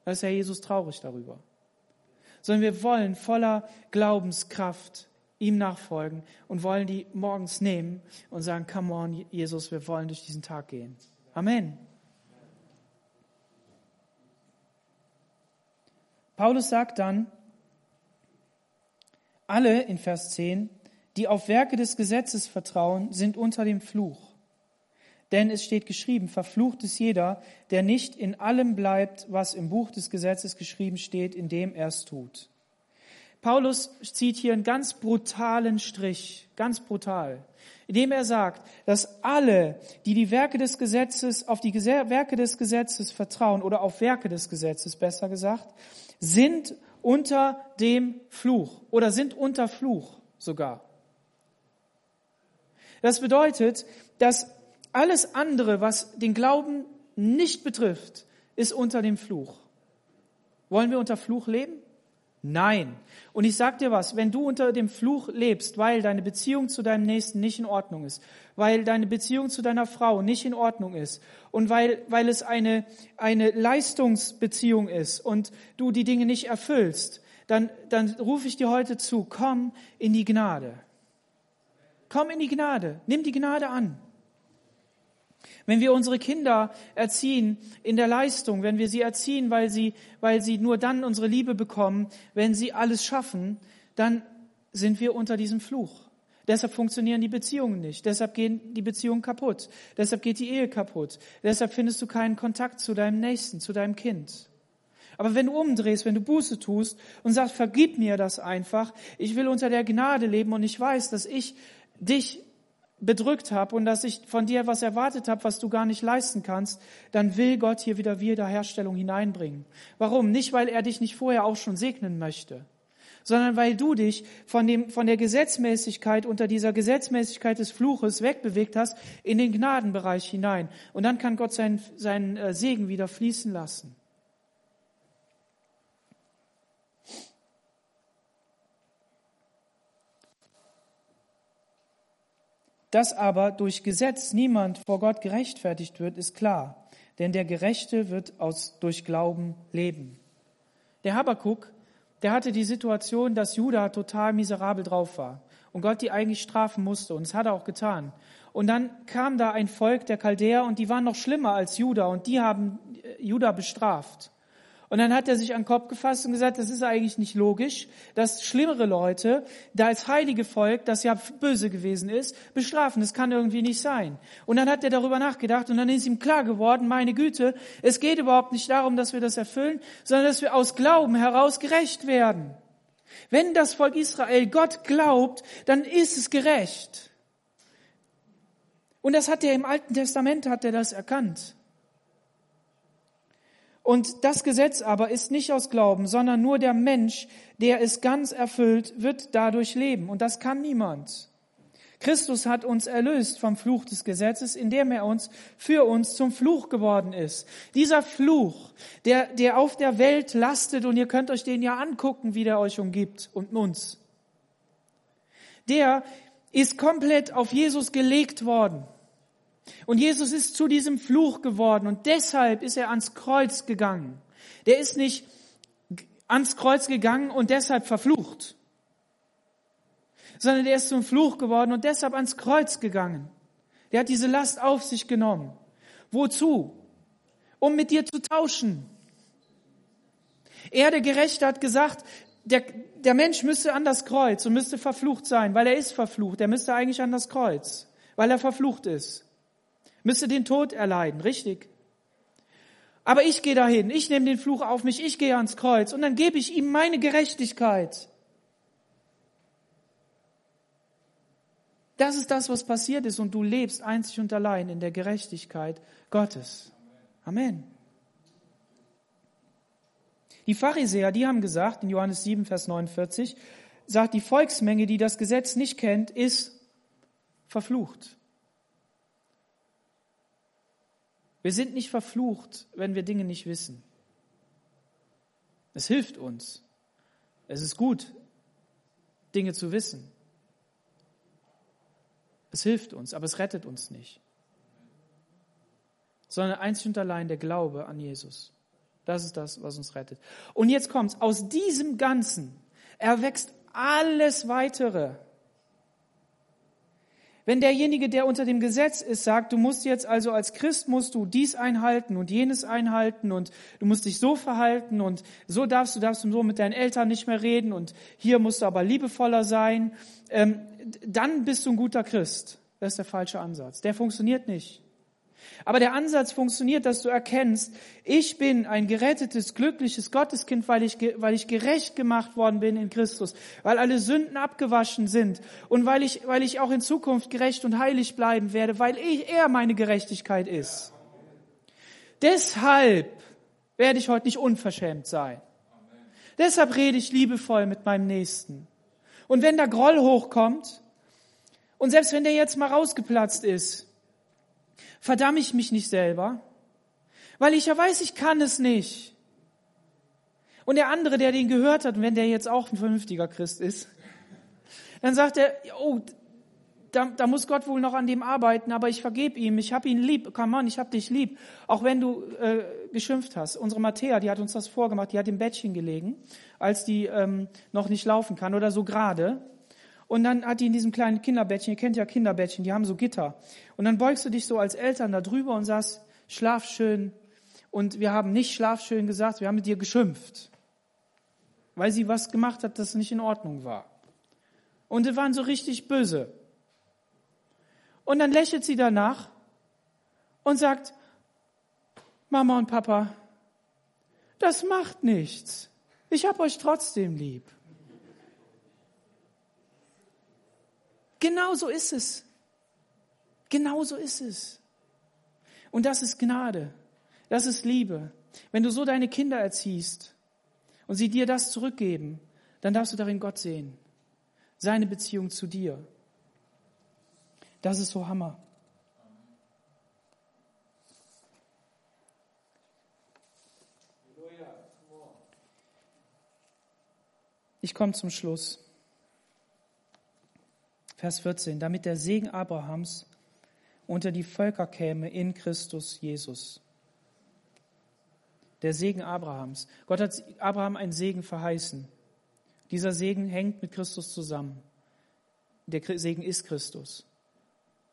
Da ist ja Jesus traurig darüber. Sondern wir wollen voller Glaubenskraft ihm nachfolgen und wollen die morgens nehmen und sagen, come on, Jesus, wir wollen durch diesen Tag gehen. Amen. Paulus sagt dann, alle in Vers 10, die auf Werke des Gesetzes vertrauen, sind unter dem Fluch. Denn es steht geschrieben, verflucht ist jeder, der nicht in allem bleibt, was im Buch des Gesetzes geschrieben steht, in dem er es tut. Paulus zieht hier einen ganz brutalen Strich, ganz brutal, indem er sagt, dass alle, die die Werke des Gesetzes, auf die Werke des Gesetzes vertrauen oder auf Werke des Gesetzes besser gesagt, sind unter dem Fluch oder sind unter Fluch sogar. Das bedeutet, dass alles andere, was den Glauben nicht betrifft, ist unter dem Fluch. Wollen wir unter Fluch leben? Nein. Und ich sag dir was, wenn du unter dem Fluch lebst, weil deine Beziehung zu deinem Nächsten nicht in Ordnung ist, weil deine Beziehung zu deiner Frau nicht in Ordnung ist und weil, weil es eine, eine Leistungsbeziehung ist und du die Dinge nicht erfüllst, dann, dann rufe ich dir heute zu, komm in die Gnade. Komm in die Gnade. Nimm die Gnade an. Wenn wir unsere Kinder erziehen in der Leistung, wenn wir sie erziehen, weil sie, weil sie nur dann unsere Liebe bekommen, wenn sie alles schaffen, dann sind wir unter diesem Fluch. Deshalb funktionieren die Beziehungen nicht. Deshalb gehen die Beziehungen kaputt. Deshalb geht die Ehe kaputt. Deshalb findest du keinen Kontakt zu deinem Nächsten, zu deinem Kind. Aber wenn du umdrehst, wenn du Buße tust und sagst, vergib mir das einfach, ich will unter der Gnade leben und ich weiß, dass ich dich bedrückt habe und dass ich von dir was erwartet habe, was du gar nicht leisten kannst, dann will Gott hier wieder Wiederherstellung hineinbringen. Warum? Nicht, weil er dich nicht vorher auch schon segnen möchte, sondern weil du dich von, dem, von der Gesetzmäßigkeit unter dieser Gesetzmäßigkeit des Fluches wegbewegt hast in den Gnadenbereich hinein. Und dann kann Gott seinen, seinen äh, Segen wieder fließen lassen. Dass aber durch Gesetz niemand vor Gott gerechtfertigt wird, ist klar, denn der Gerechte wird aus, durch Glauben leben. Der Habakuk, der hatte die Situation, dass Judah total miserabel drauf war und Gott die eigentlich strafen musste und das hat er auch getan. Und dann kam da ein Volk der Chaldäer und die waren noch schlimmer als Judah und die haben äh, Judah bestraft. Und dann hat er sich an den Kopf gefasst und gesagt, das ist eigentlich nicht logisch, dass schlimmere Leute, da als heilige Volk, das ja böse gewesen ist, bestrafen. Das kann irgendwie nicht sein. Und dann hat er darüber nachgedacht und dann ist ihm klar geworden, meine Güte, es geht überhaupt nicht darum, dass wir das erfüllen, sondern dass wir aus Glauben heraus gerecht werden. Wenn das Volk Israel Gott glaubt, dann ist es gerecht. Und das hat er im Alten Testament, hat er das erkannt. Und das Gesetz aber ist nicht aus Glauben, sondern nur der Mensch, der es ganz erfüllt, wird dadurch leben. Und das kann niemand. Christus hat uns erlöst vom Fluch des Gesetzes, indem er uns für uns zum Fluch geworden ist. Dieser Fluch, der, der auf der Welt lastet, und ihr könnt euch den ja angucken, wie der euch umgibt und uns, der ist komplett auf Jesus gelegt worden. Und Jesus ist zu diesem Fluch geworden und deshalb ist er ans Kreuz gegangen. Der ist nicht ans Kreuz gegangen und deshalb verflucht sondern der ist zum Fluch geworden und deshalb ans Kreuz gegangen. Der hat diese Last auf sich genommen. Wozu? Um mit dir zu tauschen. Er, der Gerechte, hat gesagt, der, der Mensch müsste an das Kreuz und müsste verflucht sein, weil er ist verflucht. Er müsste eigentlich an das Kreuz, weil er verflucht ist. Müsste den Tod erleiden, richtig. Aber ich gehe dahin, ich nehme den Fluch auf mich, ich gehe ans Kreuz und dann gebe ich ihm meine Gerechtigkeit. Das ist das, was passiert ist und du lebst einzig und allein in der Gerechtigkeit Gottes. Amen. Die Pharisäer, die haben gesagt, in Johannes 7, Vers 49, sagt, die Volksmenge, die das Gesetz nicht kennt, ist verflucht. Wir sind nicht verflucht, wenn wir Dinge nicht wissen. Es hilft uns. Es ist gut, Dinge zu wissen. Es hilft uns, aber es rettet uns nicht. Sondern einzig und allein der Glaube an Jesus. Das ist das, was uns rettet. Und jetzt kommt's. Aus diesem Ganzen erwächst alles weitere. Wenn derjenige, der unter dem Gesetz ist, sagt, du musst jetzt also als Christ musst du dies einhalten und jenes einhalten und du musst dich so verhalten und so darfst du, darfst du so mit deinen Eltern nicht mehr reden und hier musst du aber liebevoller sein, ähm, dann bist du ein guter Christ. Das ist der falsche Ansatz. Der funktioniert nicht. Aber der Ansatz funktioniert, dass du erkennst, ich bin ein gerettetes, glückliches Gotteskind, weil ich, weil ich gerecht gemacht worden bin in Christus, weil alle Sünden abgewaschen sind und weil ich, weil ich auch in Zukunft gerecht und heilig bleiben werde, weil ich, er meine Gerechtigkeit ist. Deshalb werde ich heute nicht unverschämt sein. Deshalb rede ich liebevoll mit meinem Nächsten. Und wenn der Groll hochkommt, und selbst wenn der jetzt mal rausgeplatzt ist, verdamme ich mich nicht selber, weil ich ja weiß, ich kann es nicht. Und der andere, der den gehört hat, wenn der jetzt auch ein vernünftiger Christ ist, dann sagt er, oh, da, da muss Gott wohl noch an dem arbeiten, aber ich vergebe ihm, ich habe ihn lieb, come on, ich habe dich lieb, auch wenn du äh, geschimpft hast. Unsere Matthäa, die hat uns das vorgemacht, die hat im Bettchen gelegen, als die ähm, noch nicht laufen kann oder so gerade. Und dann hat die in diesem kleinen Kinderbettchen, ihr kennt ja Kinderbettchen, die haben so Gitter. Und dann beugst du dich so als Eltern da drüber und sagst, schlaf schön. Und wir haben nicht schlaf schön gesagt, wir haben mit dir geschimpft. Weil sie was gemacht hat, das nicht in Ordnung war. Und sie waren so richtig böse. Und dann lächelt sie danach und sagt, Mama und Papa, das macht nichts. Ich hab euch trotzdem lieb. Genau so ist es. Genau so ist es. Und das ist Gnade. Das ist Liebe. Wenn du so deine Kinder erziehst und sie dir das zurückgeben, dann darfst du darin Gott sehen. Seine Beziehung zu dir. Das ist so Hammer. Ich komme zum Schluss. Vers 14, damit der Segen Abrahams unter die Völker käme in Christus Jesus. Der Segen Abrahams. Gott hat Abraham einen Segen verheißen. Dieser Segen hängt mit Christus zusammen. Der Segen ist Christus.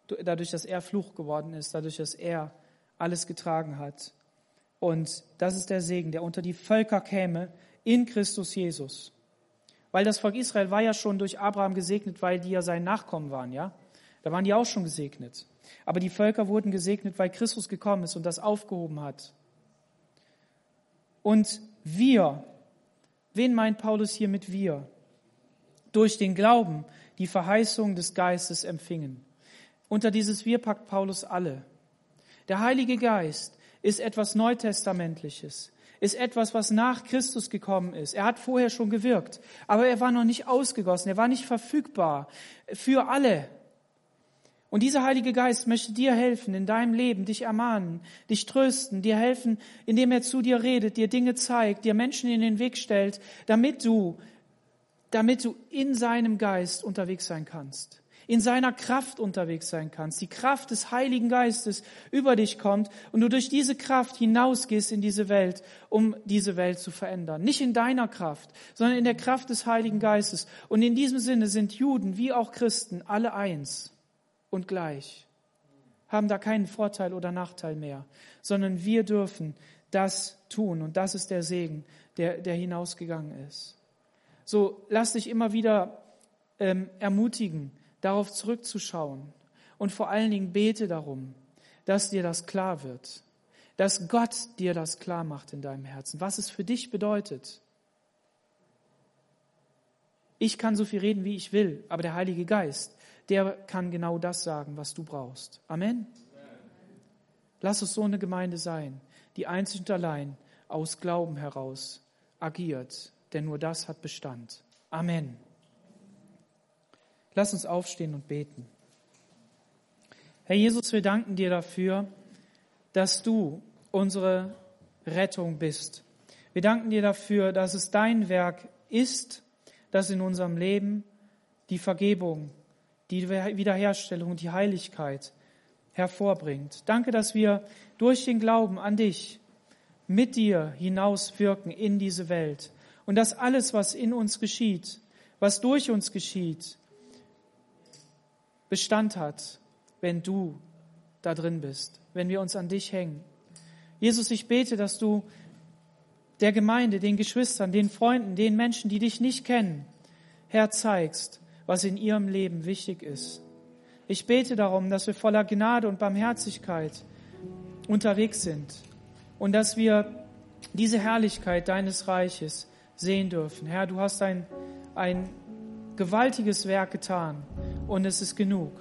Dadurch, dass er Fluch geworden ist, dadurch, dass er alles getragen hat. Und das ist der Segen, der unter die Völker käme in Christus Jesus. Weil das Volk Israel war ja schon durch Abraham gesegnet, weil die ja sein Nachkommen waren, ja? Da waren die auch schon gesegnet. Aber die Völker wurden gesegnet, weil Christus gekommen ist und das aufgehoben hat. Und wir, wen meint Paulus hier mit wir? durch den Glauben die Verheißung des Geistes empfingen. Unter dieses Wir packt Paulus alle. Der Heilige Geist ist etwas Neutestamentliches, ist etwas, was nach Christus gekommen ist. Er hat vorher schon gewirkt, aber er war noch nicht ausgegossen, er war nicht verfügbar für alle. Und dieser Heilige Geist möchte dir helfen in deinem Leben, dich ermahnen, dich trösten, dir helfen, indem er zu dir redet, dir Dinge zeigt, dir Menschen in den Weg stellt, damit du, damit du in seinem Geist unterwegs sein kannst, in seiner Kraft unterwegs sein kannst, die Kraft des Heiligen Geistes über dich kommt und du durch diese Kraft hinausgehst in diese Welt, um diese Welt zu verändern. Nicht in deiner Kraft, sondern in der Kraft des Heiligen Geistes. Und in diesem Sinne sind Juden wie auch Christen alle eins und gleich, haben da keinen Vorteil oder Nachteil mehr, sondern wir dürfen das tun und das ist der Segen, der, der hinausgegangen ist. So, lass dich immer wieder ähm, ermutigen, darauf zurückzuschauen und vor allen Dingen bete darum, dass dir das klar wird, dass Gott dir das klar macht in deinem Herzen, was es für dich bedeutet. Ich kann so viel reden, wie ich will, aber der Heilige Geist, der kann genau das sagen, was du brauchst. Amen. Lass es so eine Gemeinde sein, die einzig und allein aus Glauben heraus agiert, denn nur das hat Bestand. Amen. Lass uns aufstehen und beten. Herr Jesus, wir danken dir dafür, dass du unsere Rettung bist. Wir danken dir dafür, dass es dein Werk ist, das in unserem Leben die Vergebung die Wiederherstellung und die Heiligkeit hervorbringt. Danke, dass wir durch den Glauben an dich mit dir hinauswirken in diese Welt und dass alles, was in uns geschieht, was durch uns geschieht, Bestand hat, wenn du da drin bist, wenn wir uns an dich hängen. Jesus, ich bete, dass du der Gemeinde, den Geschwistern, den Freunden, den Menschen, die dich nicht kennen, Herr, zeigst, was in ihrem Leben wichtig ist. Ich bete darum, dass wir voller Gnade und Barmherzigkeit unterwegs sind und dass wir diese Herrlichkeit deines Reiches sehen dürfen. Herr, du hast ein, ein gewaltiges Werk getan und es ist genug.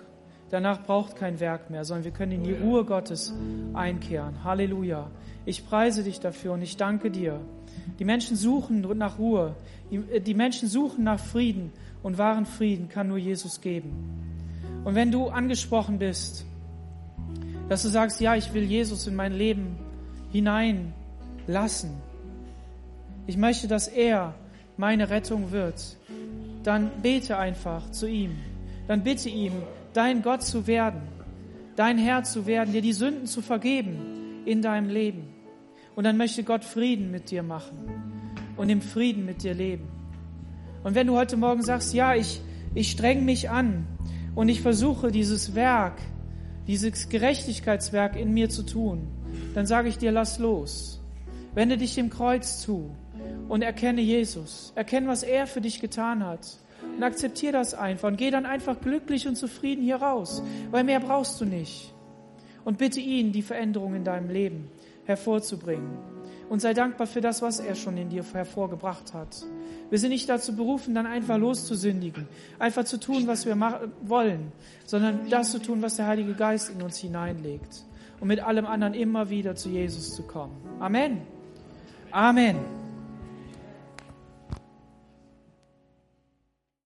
Danach braucht kein Werk mehr, sondern wir können in die Ruhe Gottes einkehren. Halleluja. Ich preise dich dafür und ich danke dir. Die Menschen suchen nach Ruhe. Die Menschen suchen nach Frieden und wahren Frieden kann nur Jesus geben. Und wenn du angesprochen bist, dass du sagst, ja, ich will Jesus in mein Leben hineinlassen, ich möchte, dass er meine Rettung wird, dann bete einfach zu ihm. Dann bitte ihm, dein Gott zu werden, dein Herr zu werden, dir die Sünden zu vergeben in deinem Leben. Und dann möchte Gott Frieden mit dir machen und im Frieden mit dir leben. Und wenn du heute Morgen sagst, ja, ich, ich streng mich an und ich versuche dieses Werk, dieses Gerechtigkeitswerk in mir zu tun, dann sage ich dir, lass los. Wende dich dem Kreuz zu und erkenne Jesus. Erkenne, was er für dich getan hat. Und akzeptiere das einfach und geh dann einfach glücklich und zufrieden hier raus, weil mehr brauchst du nicht. Und bitte ihn, die Veränderung in deinem Leben hervorzubringen. Und sei dankbar für das, was er schon in dir hervorgebracht hat. Wir sind nicht dazu berufen, dann einfach loszusündigen, einfach zu tun, was wir wollen, sondern das zu tun, was der Heilige Geist in uns hineinlegt. Und mit allem anderen immer wieder zu Jesus zu kommen. Amen. Amen.